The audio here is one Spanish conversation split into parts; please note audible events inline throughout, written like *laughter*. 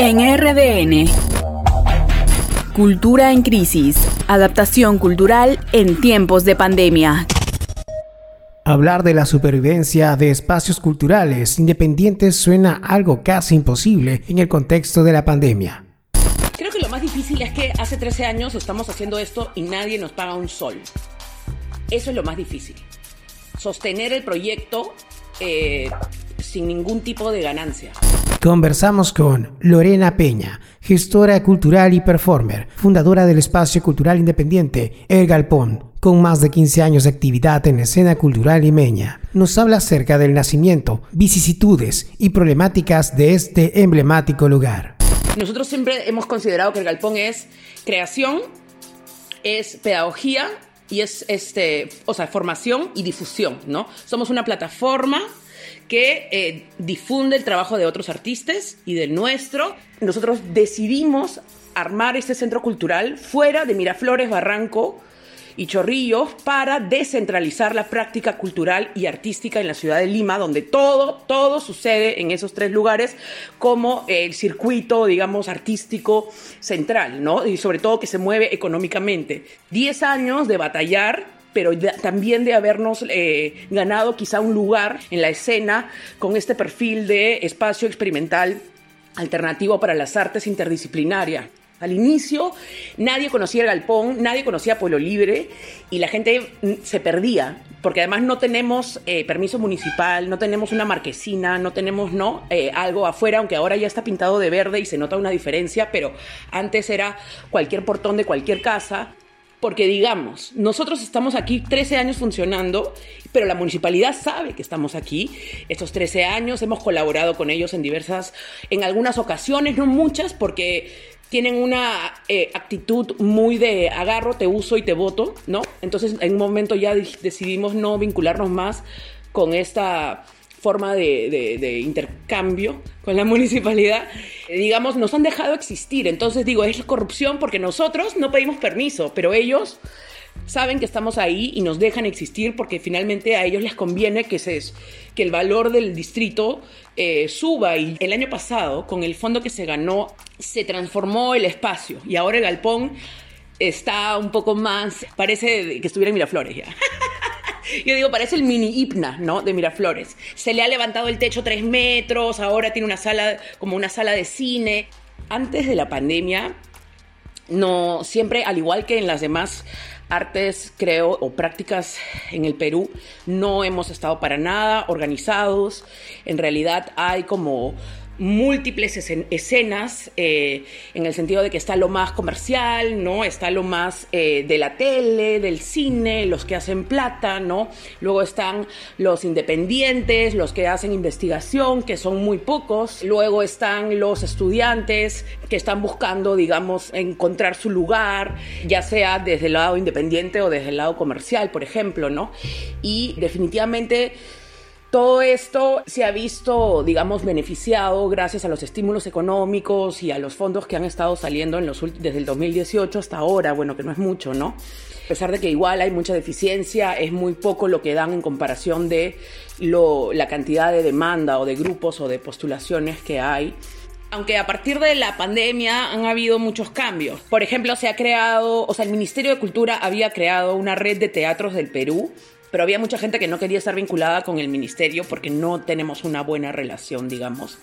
En RDN. Cultura en crisis. Adaptación cultural en tiempos de pandemia. Hablar de la supervivencia de espacios culturales independientes suena algo casi imposible en el contexto de la pandemia. Creo que lo más difícil es que hace 13 años estamos haciendo esto y nadie nos paga un sol. Eso es lo más difícil. Sostener el proyecto eh, sin ningún tipo de ganancia. Conversamos con Lorena Peña, gestora cultural y performer, fundadora del espacio cultural independiente El Galpón, con más de 15 años de actividad en la escena cultural limeña. Nos habla acerca del nacimiento, vicisitudes y problemáticas de este emblemático lugar. Nosotros siempre hemos considerado que el Galpón es creación, es pedagogía y es este, o sea, formación y difusión, ¿no? Somos una plataforma que eh, difunde el trabajo de otros artistas y del nuestro. Nosotros decidimos armar este centro cultural fuera de Miraflores, Barranco y Chorrillos para descentralizar la práctica cultural y artística en la ciudad de Lima, donde todo, todo sucede en esos tres lugares como el circuito, digamos, artístico central, ¿no? Y sobre todo que se mueve económicamente. Diez años de batallar pero también de habernos eh, ganado quizá un lugar en la escena con este perfil de espacio experimental alternativo para las artes interdisciplinarias. Al inicio nadie conocía el galpón, nadie conocía Pueblo Libre y la gente mm, se perdía, porque además no tenemos eh, permiso municipal, no tenemos una marquesina, no tenemos no eh, algo afuera, aunque ahora ya está pintado de verde y se nota una diferencia, pero antes era cualquier portón de cualquier casa. Porque digamos, nosotros estamos aquí 13 años funcionando, pero la municipalidad sabe que estamos aquí. Estos 13 años hemos colaborado con ellos en diversas, en algunas ocasiones, no muchas, porque tienen una eh, actitud muy de agarro, te uso y te voto, ¿no? Entonces en un momento ya decidimos no vincularnos más con esta forma de, intercambio con la municipalidad, digamos, nos han dejado existir. Entonces digo, es corrupción porque nosotros no pedimos permiso, pero ellos saben que estamos ahí y nos dejan existir porque finalmente a ellos les conviene que, se, que el valor del distrito eh, suba. Y el año pasado, con el fondo que se ganó, se transformó el espacio y ahora el galpón está un poco más, parece que estuviera en Miraflores ya. *laughs* Yo digo, parece el mini hipna, ¿no? De Miraflores. Se le ha levantado el techo tres metros, ahora tiene una sala, como una sala de cine. Antes de la pandemia, no, siempre, al igual que en las demás artes, creo, o prácticas en el Perú, no hemos estado para nada organizados. En realidad hay como múltiples escenas eh, en el sentido de que está lo más comercial, ¿no? Está lo más eh, de la tele, del cine, los que hacen plata, ¿no? Luego están los independientes, los que hacen investigación, que son muy pocos. Luego están los estudiantes que están buscando, digamos, encontrar su lugar, ya sea desde el lado independiente o desde el lado comercial, por ejemplo, ¿no? Y definitivamente todo esto se ha visto, digamos, beneficiado gracias a los estímulos económicos y a los fondos que han estado saliendo en los, desde el 2018 hasta ahora, bueno, que no es mucho, ¿no? A pesar de que igual hay mucha deficiencia, es muy poco lo que dan en comparación de la cantidad de demanda o de grupos o de postulaciones que hay aunque a partir de la pandemia han habido muchos cambios. Por ejemplo, se ha creado, o sea, el Ministerio de Cultura había creado una red de teatros del Perú pero había mucha gente que no quería estar vinculada con el ministerio porque no tenemos una buena relación, digamos.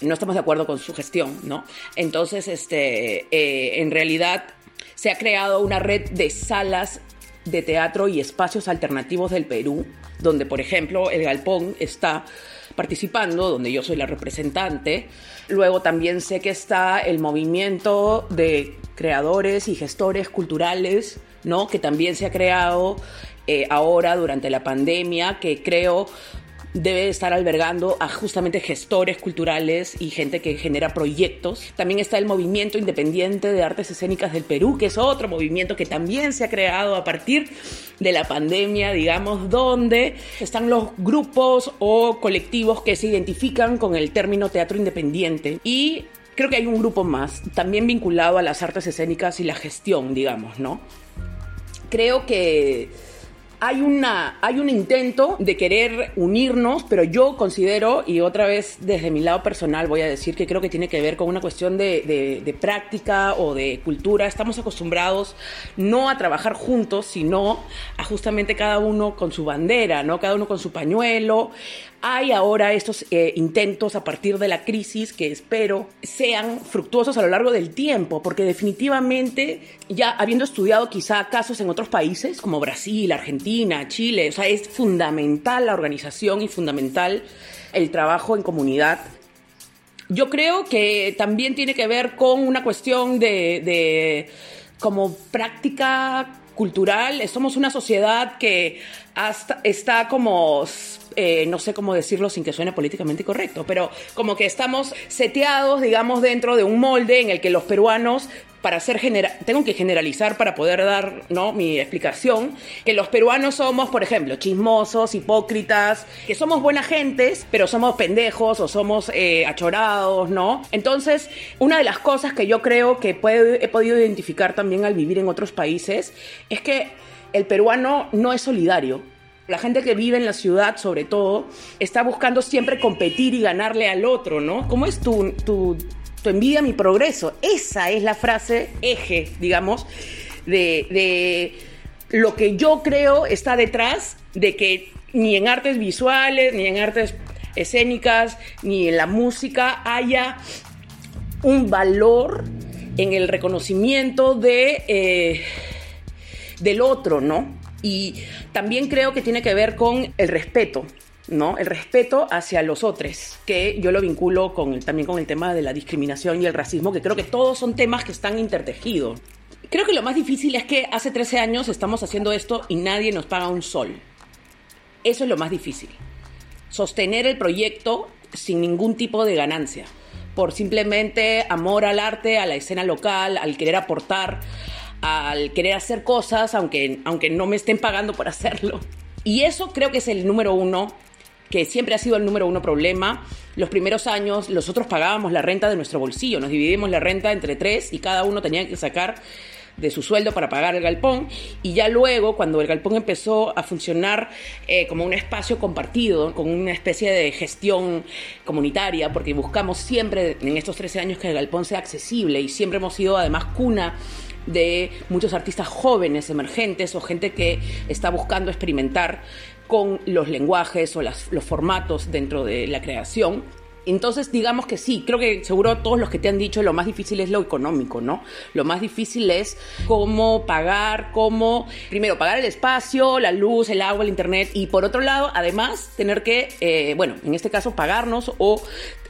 No estamos de acuerdo con su gestión, ¿no? Entonces, este, eh, en realidad se ha creado una red de salas de teatro y espacios alternativos del Perú, donde, por ejemplo, el Galpón está participando, donde yo soy la representante. Luego también sé que está el movimiento de creadores y gestores culturales, ¿no? Que también se ha creado eh, ahora durante la pandemia, que creo debe estar albergando a justamente gestores culturales y gente que genera proyectos. También está el movimiento independiente de artes escénicas del Perú, que es otro movimiento que también se ha creado a partir de la pandemia, digamos, donde están los grupos o colectivos que se identifican con el término teatro independiente. Y creo que hay un grupo más, también vinculado a las artes escénicas y la gestión, digamos, ¿no? Creo que hay, una, hay un intento de querer unirnos, pero yo considero, y otra vez desde mi lado personal voy a decir que creo que tiene que ver con una cuestión de, práctica o de cultura. Estamos acostumbrados no a trabajar juntos, sino a justamente cada uno con su bandera, ¿no? Cada uno con su pañuelo, hay ahora estos eh, intentos a partir de la crisis que espero sean fructuosos a lo largo del tiempo, porque definitivamente, ya habiendo estudiado quizá casos en otros países como Brasil, Argentina, Chile, o sea, es fundamental la organización y fundamental el trabajo en comunidad. Yo creo que también tiene que ver con una cuestión de, como práctica cultural. Somos una sociedad que hasta está como eh, no sé cómo decirlo sin que suene políticamente correcto, pero como que estamos seteados, digamos, dentro de un molde en el que los peruanos para ser general, tengo que generalizar para poder dar ¿no? mi explicación, que los peruanos somos, por ejemplo, chismosos, hipócritas, que somos buenas gentes, pero somos pendejos o somos eh, achorados, ¿no? Entonces, una de las cosas que yo creo que he podido identificar también al vivir en otros países es que el peruano no es solidario. La gente que vive en la ciudad, sobre todo, está buscando siempre competir y ganarle al otro, ¿no? ¿Cómo es tu, tu, envidia, mi progreso? Esa es la frase eje, digamos, de, de lo que yo creo está detrás de que ni en artes visuales, ni en artes escénicas, ni en la música haya un valor en el reconocimiento de, eh, del otro, ¿no? Y también creo que tiene que ver con el respeto, ¿no? El respeto hacia los otros, que yo lo vinculo con también con el tema de la discriminación y el racismo, que creo que todos son temas que están intertejidos. Creo que lo más difícil es que hace 13 años estamos haciendo esto y nadie nos paga un sol. Eso es lo más difícil. Sostener el proyecto sin ningún tipo de ganancia, por simplemente amor al arte, a la escena local, al querer aportar, al querer hacer cosas, aunque, aunque no me estén pagando por hacerlo. Y eso creo que es el número uno, que siempre ha sido el número uno problema. Los primeros años nosotros pagábamos la renta de nuestro bolsillo, nos dividimos la renta entre tres y cada uno tenía que sacar de su sueldo para pagar el galpón y ya luego cuando el galpón empezó a funcionar eh, como un espacio compartido, con una especie de gestión comunitaria, porque buscamos siempre en estos 13 años que el galpón sea accesible y siempre hemos sido además cuna de muchos artistas jóvenes, emergentes o gente que está buscando experimentar con los lenguajes o los formatos dentro de la creación. Entonces, digamos que sí, creo que seguro todos los que te han dicho lo más difícil es lo económico, ¿no? Lo más difícil es cómo pagar, cómo, primero, pagar el espacio, la luz, el agua, el internet y por otro lado, además, tener que, eh, bueno, en este caso, pagarnos o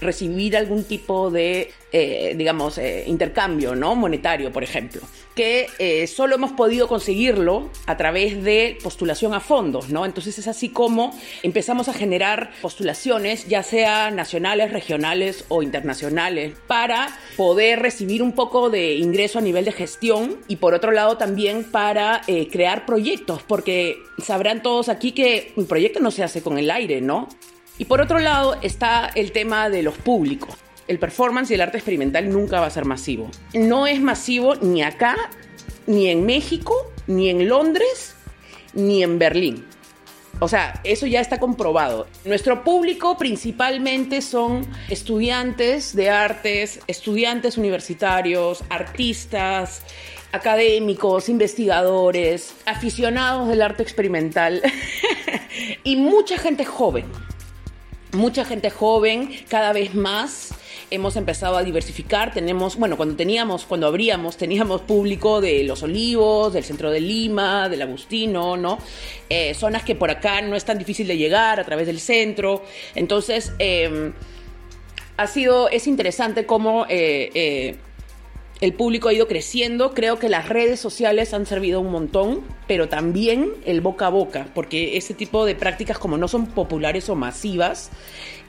recibir algún tipo de, eh, digamos, eh, intercambio, ¿no? Monetario, por ejemplo que eh, solo hemos podido conseguirlo a través de postulación a fondos, ¿no? Entonces es así como empezamos a generar postulaciones, ya sea nacionales, regionales o internacionales, para poder recibir un poco de ingreso a nivel de gestión y por otro lado también para eh, crear proyectos, porque sabrán todos aquí que un proyecto no se hace con el aire, ¿no? Y por otro lado está el tema de los públicos el performance y el arte experimental nunca va a ser masivo. No es masivo ni acá, ni en México, ni en Londres, ni en Berlín. O sea, eso ya está comprobado. Nuestro público principalmente son estudiantes de artes, estudiantes universitarios, artistas, académicos, investigadores, aficionados del arte experimental *laughs* y mucha gente joven. Mucha gente joven, cada vez más hemos empezado a diversificar. Tenemos, bueno, cuando teníamos, cuando abríamos, teníamos público de Los Olivos, del centro de Lima, del Agustino, ¿no? Eh, zonas que por acá no es tan difícil de llegar a través del centro. Entonces, em, ha sido, es interesante cómo eh, eh, el público ha ido creciendo. Creo que las redes sociales han servido un montón, pero también el boca a boca, porque ese tipo de prácticas, como no son populares o masivas,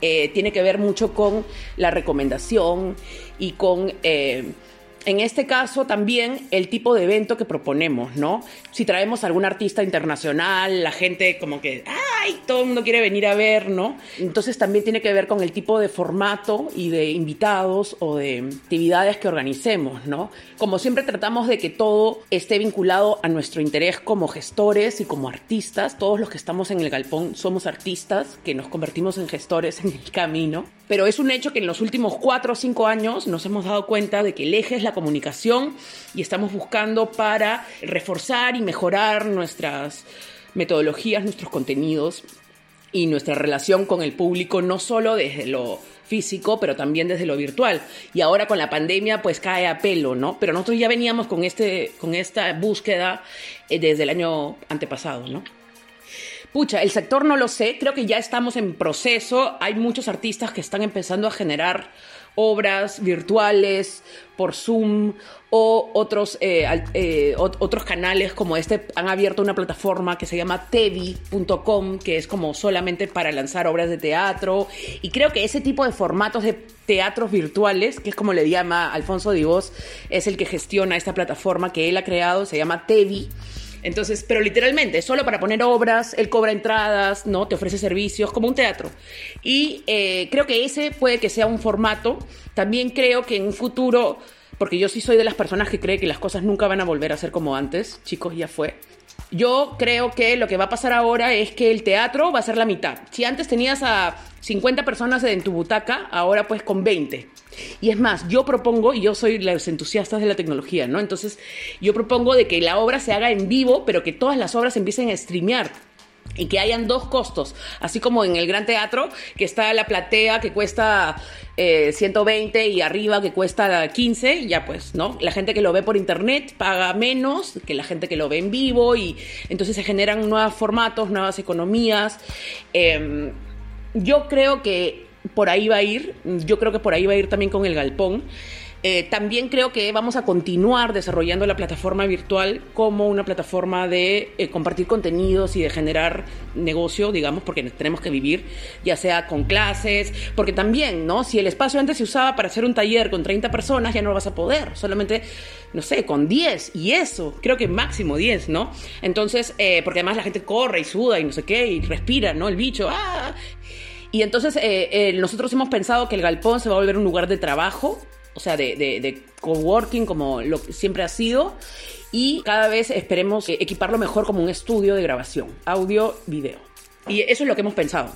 eh, tiene que ver mucho con la recomendación y con eh, en este caso también el tipo de evento que proponemos, ¿no? Si traemos a algún artista internacional, la gente como que, ¡ay! Todo el mundo quiere venir a ver, ¿no? Entonces también tiene que ver con el tipo de formato y de invitados o de actividades que organicemos, ¿no? Como siempre tratamos de que todo esté vinculado a nuestro interés como gestores y como artistas. Todos los que estamos en el galpón somos artistas que nos convertimos en gestores en el camino. Pero es un hecho que en los últimos cuatro o cinco años nos hemos dado cuenta de que el eje es la comunicación y estamos buscando para reforzar y mejorar nuestras metodologías, nuestros contenidos y nuestra relación con el público, no solo desde lo físico, pero también desde lo virtual. Y ahora con la pandemia, pues cae a pelo, ¿no? Pero nosotros ya veníamos con, este, con esta búsqueda eh, desde el año antepasado, ¿no? Pucha, el sector no lo sé, creo que ya estamos en proceso, hay muchos artistas que están empezando a generar obras virtuales por Zoom o otros, eh, eh, otros canales como este han abierto una plataforma que se llama tevi.com, que es como solamente para lanzar obras de teatro. Y creo que ese tipo de formatos de teatros virtuales, que es como le llama Alfonso Divos, es el que gestiona esta plataforma que él ha creado, se llama Tevi. Entonces, pero literalmente, solo para poner obras, él cobra entradas, ¿no? Te ofrece servicios, como un teatro. Y eh, creo que ese puede que sea un formato. También creo que en un futuro, porque yo sí soy de las personas que cree que las cosas nunca van a volver a ser como antes, chicos, ya fue. Yo creo que lo que va a pasar ahora es que el teatro va a ser la mitad. Si antes tenías a 50 personas en tu butaca, ahora pues con 20. Y es más, yo propongo, y yo soy los entusiastas de la tecnología, ¿no? Entonces, yo propongo de que la obra se haga en vivo, pero que todas las obras empiecen a streamear y que hayan dos costos, así como en el Gran Teatro, que está la platea que cuesta 120 eh, y arriba que cuesta 15, ya pues, ¿no? La gente que lo ve por internet paga menos que la gente que lo ve en vivo y entonces se generan nuevos formatos, nuevas economías. Em, yo creo que por ahí va a ir, yo creo que por ahí va a ir también con el galpón. Eh, también creo que vamos a continuar desarrollando la plataforma virtual como una plataforma de eh, compartir contenidos y de generar negocio, digamos, porque tenemos que vivir, ya sea con clases, porque también, ¿no? Si el espacio antes se usaba para hacer un taller con 30 personas, ya no lo vas a poder, solamente, no sé, con 10, y eso, creo que máximo 10, ¿no? Entonces, eh, porque además la gente corre y suda y no sé qué, y respira, ¿no? El bicho, ¡ah! Y entonces nosotros hemos pensado que el galpón se va a volver un lugar de trabajo o sea, de, de, coworking como lo que siempre ha sido. Y cada vez esperemos equiparlo mejor como un estudio de grabación, audio, video. Y eso es lo que hemos pensado.